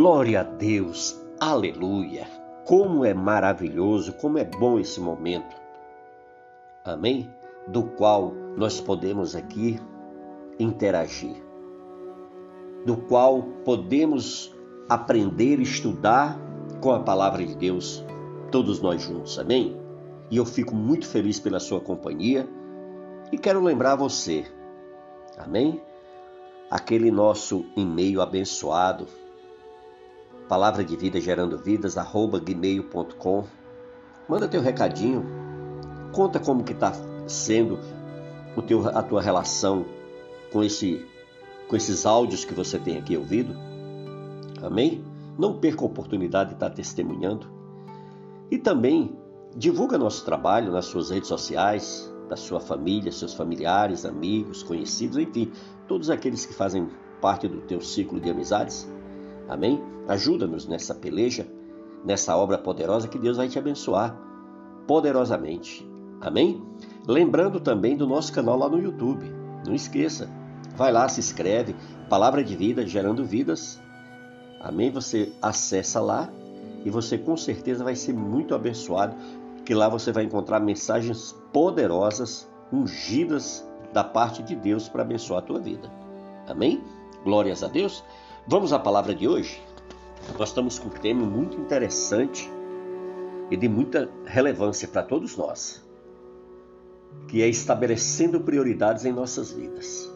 Glória a Deus, aleluia. Como é maravilhoso, como é bom esse momento. Amém? Do qual nós podemos aqui interagir, do qual podemos aprender, estudar com a palavra de Deus, todos nós juntos. Amém? E eu fico muito feliz pela sua companhia e quero lembrar você, amém? Aquele nosso e-mail abençoado, palavra de vida gerando vidas, arroba gmail.com. Manda teu recadinho, conta como que está sendo o teu, a tua relação com, esse, com esses áudios que você tem aqui ouvido. Amém? Não perca a oportunidade de estar testemunhando. E também divulga nosso trabalho nas suas redes sociais, da sua família, seus familiares, amigos, conhecidos, enfim, todos aqueles que fazem parte do teu ciclo de amizades. Amém? Ajuda-nos nessa peleja, nessa obra poderosa que Deus vai te abençoar poderosamente. Amém? Lembrando também do nosso canal lá no YouTube. Não esqueça. Vai lá, se inscreve. Palavra de vida, gerando vidas. Amém? Você acessa lá e você com certeza vai ser muito abençoado que lá você vai encontrar mensagens poderosas, ungidas da parte de Deus para abençoar a tua vida. Amém? Glórias a Deus. Vamos à palavra de hoje? Nós estamos com um tema muito interessante e de muita relevância para todos nós, que é estabelecendo prioridades em nossas vidas.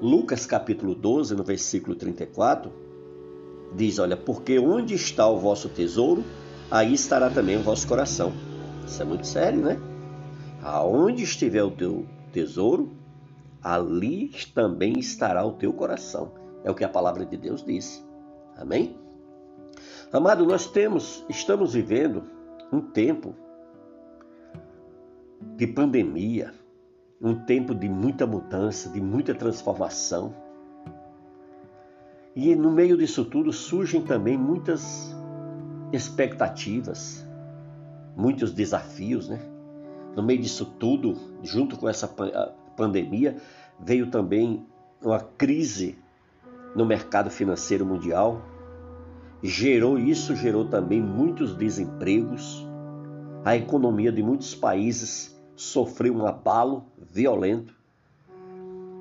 Lucas capítulo 12, no versículo 34, diz: Olha, porque onde está o vosso tesouro, aí estará também o vosso coração. Isso é muito sério, né? Aonde estiver o teu tesouro, ali também estará o teu coração. É o que a palavra de Deus diz. Amém? Amado, nós temos, estamos vivendo um tempo de pandemia, um tempo de muita mudança, de muita transformação. E no meio disso tudo surgem também muitas expectativas, muitos desafios, né? No meio disso tudo, junto com essa pandemia, veio também uma crise no mercado financeiro mundial. Gerou isso, gerou também muitos desempregos. A economia de muitos países sofreu um abalo violento.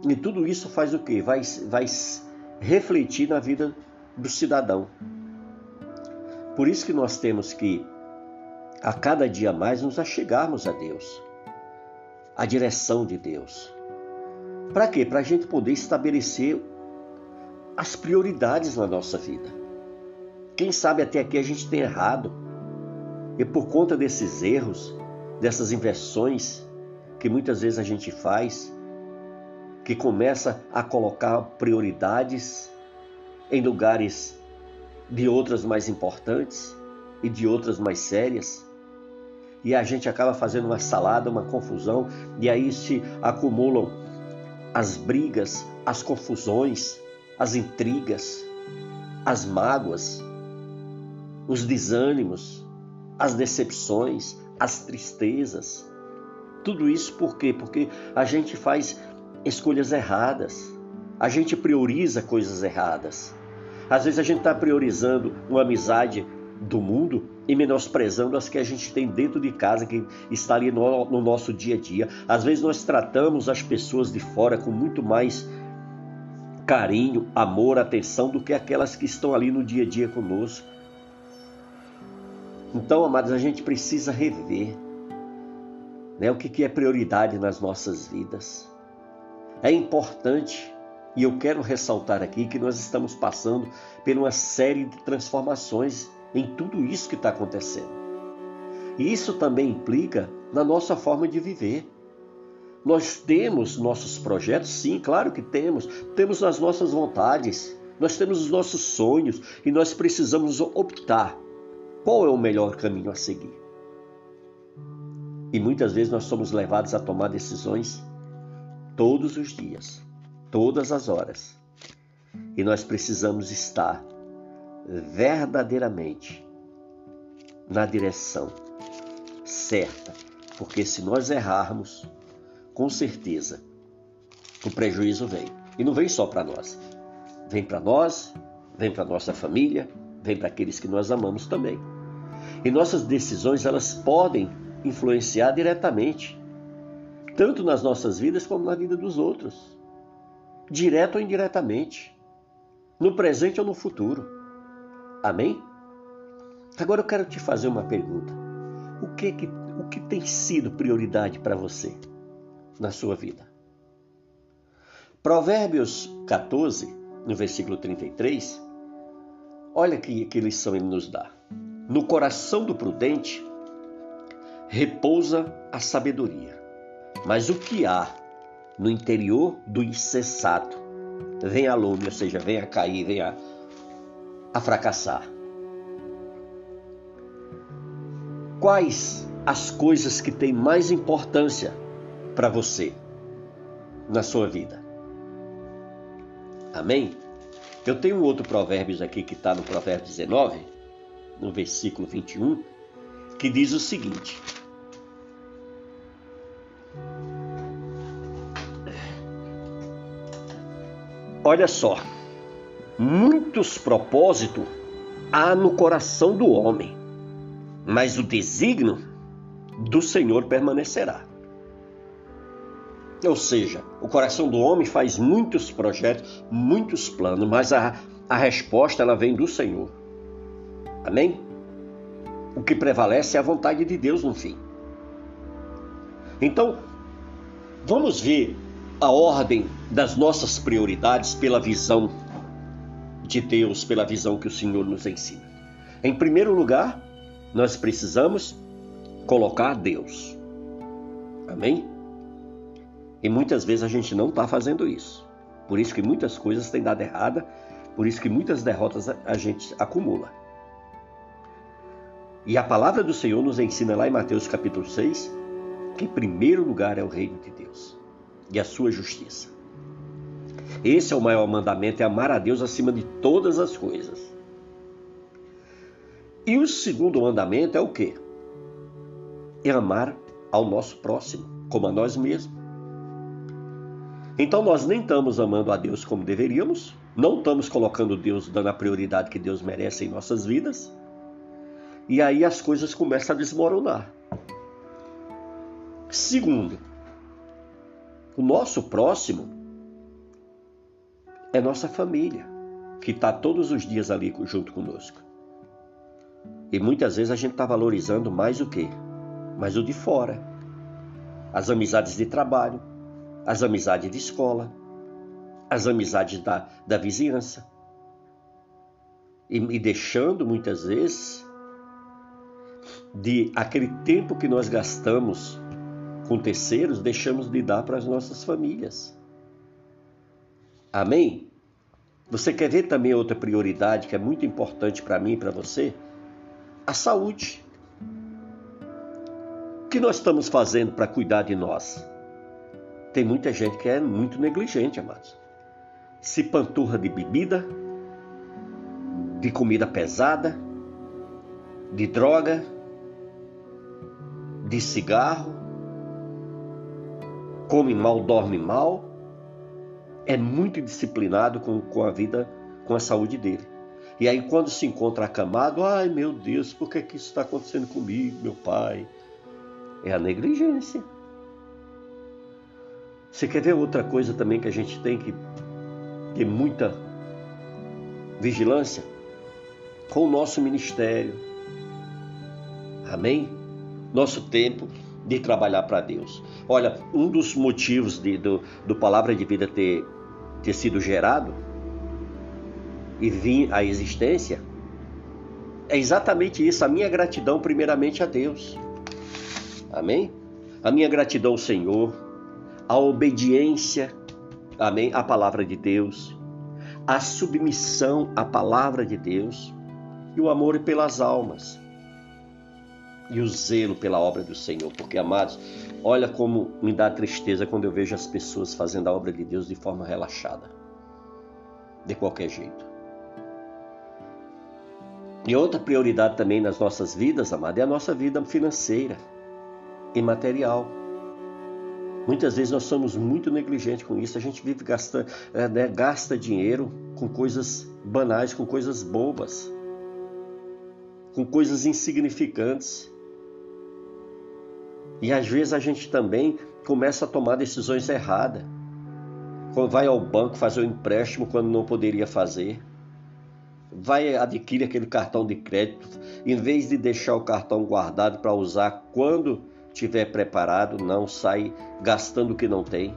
E tudo isso faz o quê? Vai, vai refletir na vida do cidadão. Por isso que nós temos que, a cada dia mais, nos achegarmos a Deus, a direção de Deus. Para quê? Para a gente poder estabelecer as prioridades na nossa vida. Quem sabe até aqui a gente tem errado. E por conta desses erros, dessas inversões que muitas vezes a gente faz, que começa a colocar prioridades em lugares de outras mais importantes e de outras mais sérias. E a gente acaba fazendo uma salada, uma confusão, e aí se acumulam as brigas, as confusões, as intrigas, as mágoas, os desânimos, as decepções, as tristezas. Tudo isso por quê? Porque a gente faz escolhas erradas, a gente prioriza coisas erradas. Às vezes a gente está priorizando uma amizade do mundo e menosprezando as que a gente tem dentro de casa, que está ali no, no, nosso dia a dia. Às vezes nós tratamos as pessoas de fora com muito mais carinho, amor, atenção do que aquelas que estão ali no dia a dia conosco. Então, amados, a gente precisa rever né, o que, que é prioridade nas nossas vidas. É importante e eu quero ressaltar aqui que nós estamos passando por uma série de transformações em tudo isso que está acontecendo. E isso também implica na nossa forma de viver. Nós temos nossos projetos, sim, claro que temos. Temos as nossas vontades, nós temos os nossos sonhos e nós precisamos optar qual é o melhor caminho a seguir. E muitas vezes nós somos levados a tomar decisões todos os dias todas as horas. E nós precisamos estar verdadeiramente na direção certa, porque se nós errarmos, com certeza o prejuízo vem. E não vem só para nós, vem para nós vem para nossa família, vem para aqueles que nós amamos também. E nossas decisões elas podem influenciar diretamente, tanto nas nossas vidas como na vida dos outros, direto ou indiretamente, no presente ou no futuro. Amém? Agora eu quero te fazer uma pergunta. O que que, o que tem sido prioridade para você na sua vida? Provérbios 14, no versículo 33, olha que, que lição ele nos dá. No coração do prudente repousa a sabedoria, mas o que há no interior do insensato vem a lume, ou seja, vem a cair, vem a, a fracassar. Quais as coisas que têm mais importância para você na sua vida? Amém? Eu tenho outro provérbio aqui que está no provérbio 19, no versículo 21, que diz o seguinte: Olha só, muitos propósitos há no coração do homem, mas o desígnio do Senhor permanecerá. Ou seja, o coração do homem faz muitos projetos, muitos planos, mas a, a resposta ela vem do Senhor. Amém? O que prevalece é a vontade de Deus no fim. Então, vamos ver a ordem das nossas prioridades pela visão de Deus, pela visão que o Senhor nos ensina. Em primeiro lugar, nós precisamos colocar Deus. Amém? E muitas vezes a gente não está fazendo isso. Por isso que muitas coisas têm dado errada, por isso que muitas derrotas a gente acumula. E a palavra do Senhor nos ensina lá em Mateus capítulo 6 que em primeiro lugar é o reino de Deus e a sua justiça. Esse é o maior mandamento, é amar a Deus acima de todas as coisas. E o segundo mandamento é o quê? É amar ao nosso próximo, como a nós mesmos. Então nós nem estamos amando a Deus como deveríamos, não estamos colocando Deus, dando a prioridade que Deus merece em nossas vidas, e aí as coisas começam a desmoronar. Segundo, o nosso próximo é nossa família, que está todos os dias ali junto conosco. E muitas vezes a gente está valorizando mais o quê? Mais o de fora. As amizades de trabalho, as amizades de escola, as amizades da, da vizinhança. E, e deixando muitas vezes de aquele tempo que nós gastamos com terceiros, deixamos de dar para as nossas famílias. Amém? Você quer ver também outra prioridade que é muito importante para mim e para você? A saúde. O que nós estamos fazendo para cuidar de nós? Tem muita gente que é muito negligente, amados. Se panturra de bebida, de comida pesada, de droga, de cigarro, come mal, dorme mal, é muito disciplinado com, com a vida, com a saúde dele. E aí, quando se encontra acamado, ai meu Deus, por que, que isso está acontecendo comigo, meu pai? É a negligência. Você quer ver outra coisa também que a gente tem que ter muita vigilância? Com o nosso ministério. Amém? Nosso tempo de trabalhar para Deus. Olha, um dos motivos de, do, do Palavra de Vida ter, ter sido gerado e vir à existência é exatamente isso, a minha gratidão primeiramente a Deus. Amém? A minha gratidão ao Senhor, a obediência, amém, à palavra de Deus, a submissão à palavra de Deus e o amor pelas almas e o zelo pela obra do Senhor. Porque, amados, olha como me dá tristeza quando eu vejo as pessoas fazendo a obra de Deus de forma relaxada, de qualquer jeito. E outra prioridade também nas nossas vidas, amado, é a nossa vida financeira e material. Muitas vezes nós somos muito negligentes com isso. A gente vive gastando, é, né, gasta dinheiro com coisas banais, com coisas bobas, com coisas insignificantes. E às vezes a gente também começa a tomar decisões erradas. Vai ao banco fazer um empréstimo quando não poderia fazer. Vai adquirir aquele cartão de crédito, em vez de deixar o cartão guardado para usar quando tiver preparado, não sai gastando o que não tem.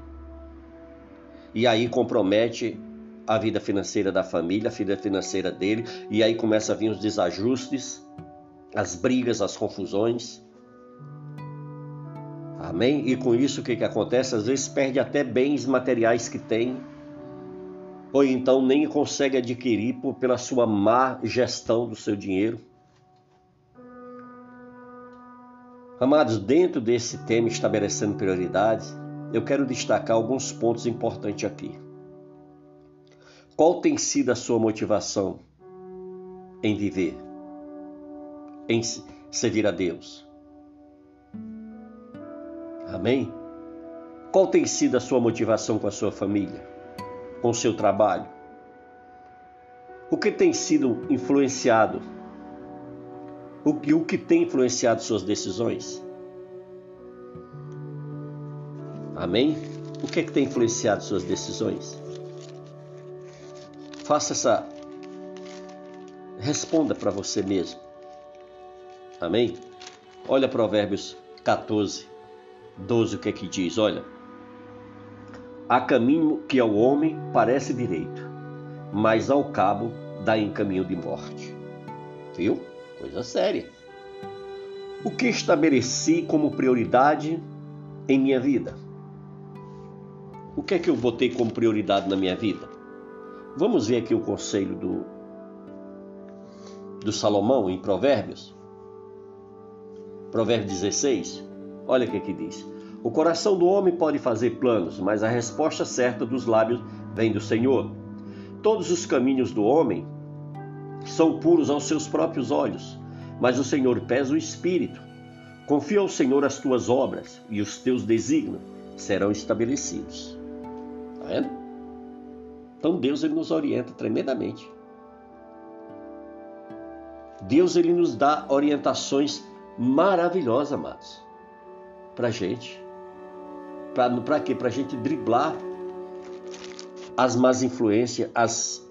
E aí compromete a vida financeira da família, a vida financeira dele, e aí começa a vir os desajustes, as brigas, as confusões. Amém? E com isso o que, que acontece? Às vezes perde até bens materiais que tem, ou então nem consegue adquirir por, pela sua má gestão do seu dinheiro. Amados, dentro desse tema estabelecendo prioridades, eu quero destacar alguns pontos importantes aqui. Qual tem sido a sua motivação em viver, em servir a Deus? Amém? Qual tem sido a sua motivação com a sua família, com o seu trabalho? O que tem sido influenciado o que, o que tem influenciado suas decisões? Amém? O que é que tem influenciado suas decisões? Faça essa. Responda para você mesmo. Amém? Olha Provérbios 14, 12, o que é que diz? Olha. Há caminho que ao homem parece direito, mas ao cabo dá em caminho de morte. Viu? Coisa séria. O que estabeleci como prioridade em minha vida? O que é que eu botei como prioridade na minha vida? Vamos ver aqui o conselho do, do Salomão em Provérbios. Provérbios 16. Olha o que aqui diz. O coração do homem pode fazer planos, mas a resposta certa dos lábios vem do Senhor. Todos os caminhos do homem são puros aos seus próprios olhos, mas o Senhor pesa o espírito. Confia ao Senhor as tuas obras e os teus desígnios serão estabelecidos. Tá vendo? Então Deus ele nos orienta tremendamente. Deus ele nos dá orientações maravilhosas, amados, para gente. Para quê? Para a gente driblar as más influências, as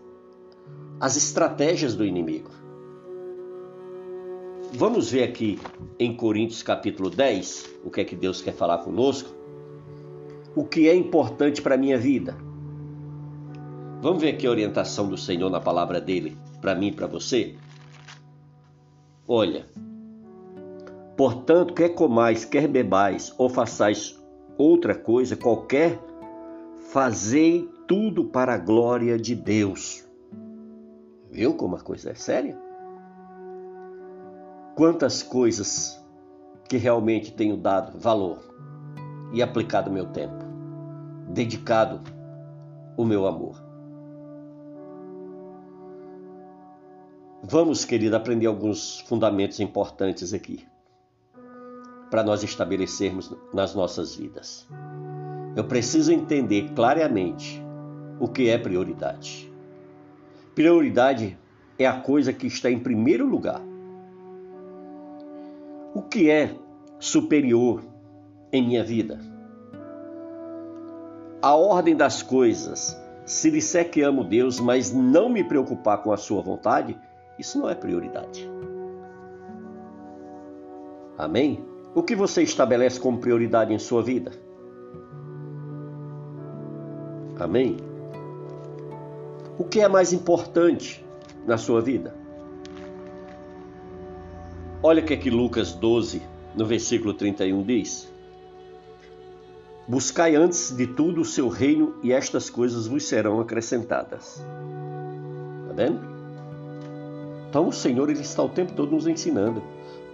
as estratégias do inimigo. Vamos ver aqui em Coríntios capítulo 10 o que é que Deus quer falar conosco. O que é importante para a minha vida. Vamos ver aqui a orientação do Senhor na palavra dele para mim e para você. Olha, portanto, quer comais, quer bebais ou façais outra coisa qualquer, fazei tudo para a glória de Deus. Viu como a coisa é séria? Quantas coisas que realmente tenho dado valor e aplicado meu tempo, dedicado o meu amor. Vamos, querido, aprender alguns fundamentos importantes aqui para nós estabelecermos nas nossas vidas. Eu preciso entender claramente o que é prioridade. Prioridade é a coisa que está em primeiro lugar. O que é superior em minha vida? A ordem das coisas. Se disser que amo Deus, mas não me preocupar com a sua vontade, isso não é prioridade. Amém? O que você estabelece como prioridade em sua vida? Amém? O que é mais importante na sua vida? Olha o que é que Lucas 12, no versículo 31 diz: Buscai antes de tudo o seu reino e estas coisas vos serão acrescentadas. Está vendo? Então o Senhor ele está o tempo todo nos ensinando.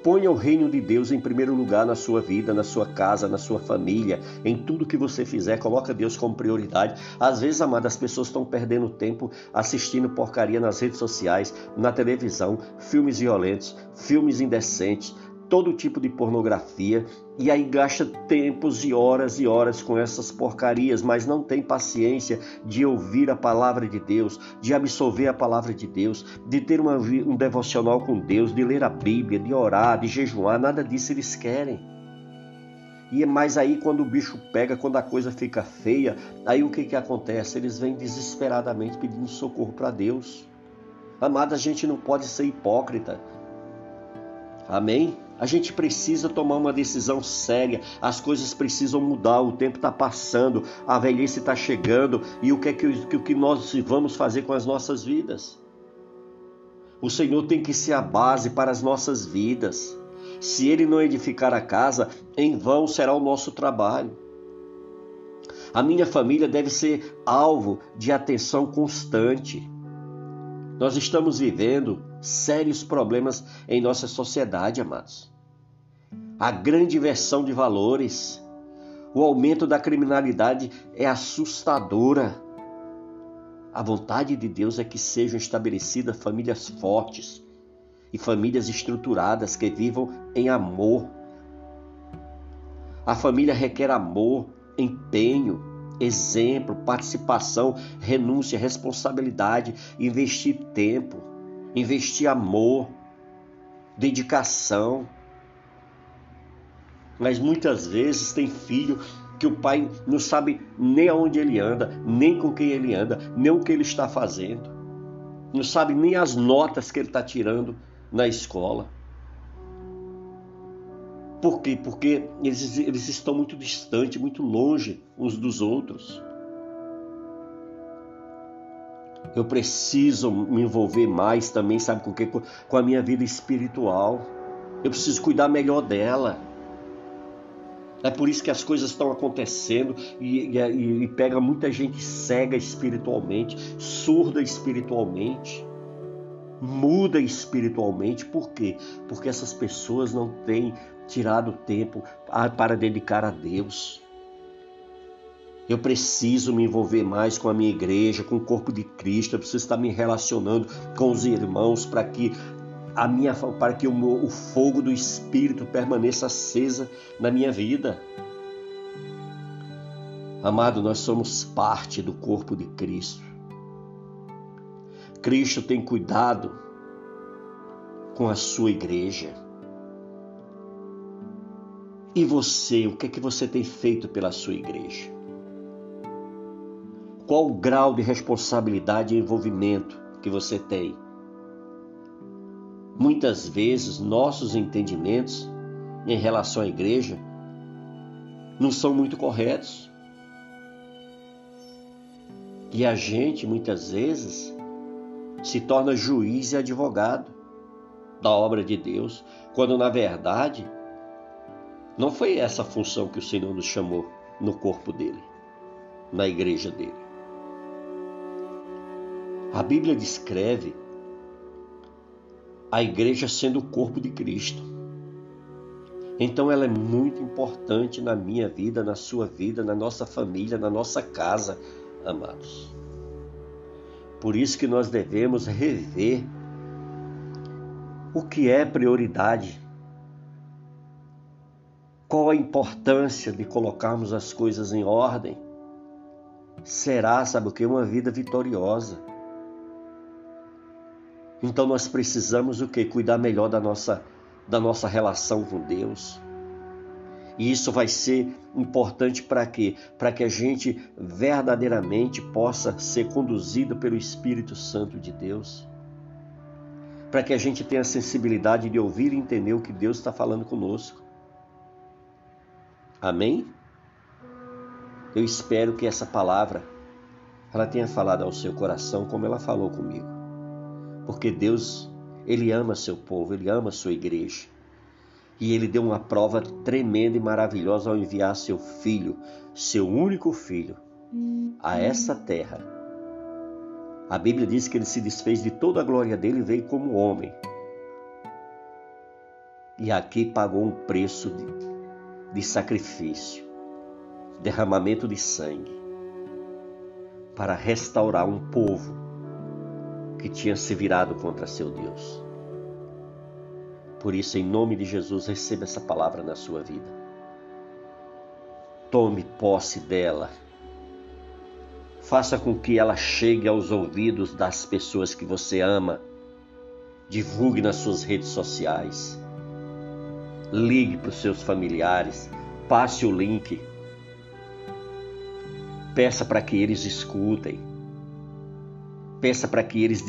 Ponha o reino de Deus em primeiro lugar na sua vida, na sua casa, na sua família, em tudo que você fizer, coloca Deus como prioridade. Às vezes, amada, as pessoas estão perdendo tempo assistindo porcaria nas redes sociais, na televisão, filmes violentos, filmes indecentes, todo tipo de pornografia e aí gasta tempos e horas e horas com essas porcarias, mas não tem paciência de ouvir a palavra de Deus, de absorver a palavra de Deus, de ter uma, um devocional com Deus, de ler a Bíblia, de orar, de jejuar, nada disso eles querem. E é mais aí quando o bicho pega, quando a coisa fica feia, aí o que, que acontece? Eles vêm desesperadamente pedindo socorro para Deus. Amada, a gente não pode ser hipócrita. Amém? A gente precisa tomar uma decisão séria. As coisas precisam mudar. O tempo está passando, a velhice está chegando. E o que é que, que, que nós vamos fazer com as nossas vidas? O Senhor tem que ser a base para as nossas vidas. Se Ele não edificar a casa, em vão será o nosso trabalho. A minha família deve ser alvo de atenção constante. Nós estamos vivendo sérios problemas em nossa sociedade, amados. A grande inversão de valores, o aumento da criminalidade é assustadora. A vontade de Deus é que sejam estabelecidas famílias fortes e famílias estruturadas que vivam em amor. A família requer amor, empenho, exemplo, participação, renúncia, responsabilidade, investir tempo, investir amor, dedicação. Mas muitas vezes tem filho que o pai não sabe nem aonde ele anda, nem com quem ele anda, nem o que ele está fazendo. Não sabe nem as notas que ele está tirando na escola. Por quê? Porque eles, eles estão muito distantes, muito longe uns dos outros. Eu preciso me envolver mais também, sabe com o quê? Com a minha vida espiritual. Eu preciso cuidar melhor dela. É por isso que as coisas estão acontecendo e, e, e pega muita gente cega espiritualmente, surda espiritualmente muda espiritualmente. Por quê? Porque essas pessoas não têm tirado tempo para dedicar a Deus. Eu preciso me envolver mais com a minha igreja, com o corpo de Cristo. Eu preciso estar me relacionando com os irmãos para que a minha, para que o, meu, o fogo do Espírito permaneça acesa na minha vida. Amado, nós somos parte do corpo de Cristo. Cristo tem cuidado com a sua igreja. E você, o que é que você tem feito pela sua igreja? Qual o grau de responsabilidade e envolvimento que você tem? Muitas vezes nossos entendimentos em relação à igreja não são muito corretos. E a gente muitas vezes se torna juiz e advogado da obra de Deus, quando na verdade não foi essa a função que o Senhor nos chamou no corpo dele, na igreja dele. A Bíblia descreve a igreja sendo o corpo de Cristo. Então ela é muito importante na minha vida, na sua vida, na nossa família, na nossa casa, amados. Por isso que nós devemos rever o que é prioridade. Qual a importância de colocarmos as coisas em ordem? Será, sabe o que? Uma vida vitoriosa. Então nós precisamos o que? Cuidar melhor da nossa, da nossa relação com Deus. E isso vai ser importante para quê? Para que a gente verdadeiramente possa ser conduzido pelo Espírito Santo de Deus. Para que a gente tenha a sensibilidade de ouvir e entender o que Deus está falando conosco. Amém? Eu espero que essa palavra ela tenha falado ao seu coração como ela falou comigo. Porque Deus, ele ama seu povo, ele ama sua igreja. E ele deu uma prova tremenda e maravilhosa ao enviar seu filho, seu único filho, a essa terra. A Bíblia diz que ele se desfez de toda a glória dele e veio como homem. E aqui pagou um preço de, de sacrifício, derramamento de sangue, para restaurar um povo que tinha se virado contra seu Deus. Por isso, em nome de Jesus, receba essa palavra na sua vida. Tome posse dela. Faça com que ela chegue aos ouvidos das pessoas que você ama. Divulgue nas suas redes sociais. Ligue para os seus familiares. Passe o link. Peça para que eles escutem. Peça para que eles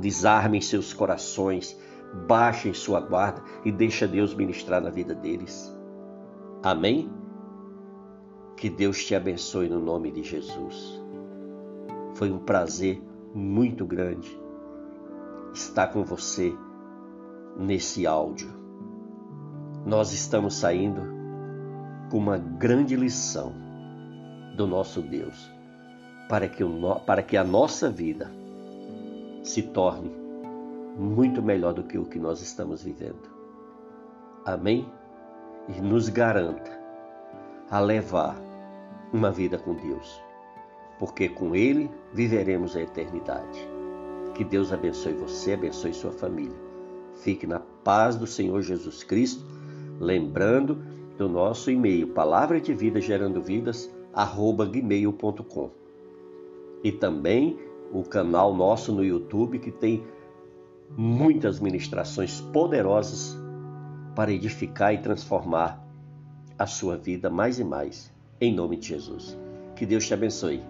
desarmem seus corações, baixem sua guarda e deixe Deus ministrar na vida deles. Amém? Que Deus te abençoe no nome de Jesus. Foi um prazer muito grande estar com você nesse áudio. Nós estamos saindo com uma grande lição do nosso Deus para que, o, para que a nossa vida se torne muito melhor do que o que nós estamos vivendo. Amém? E nos garanta a levar uma vida com Deus, porque com Ele viveremos a eternidade. Que Deus abençoe você, abençoe sua família. Fique na paz do Senhor Jesus Cristo, lembrando do nosso e-mail, palavra de vida gerando vidas, arroba gmail.com. E também o canal nosso no YouTube que tem muitas ministrações poderosas para edificar e transformar a sua vida mais e mais, em nome de Jesus. Que Deus te abençoe.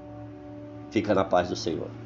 Fica na paz do Senhor.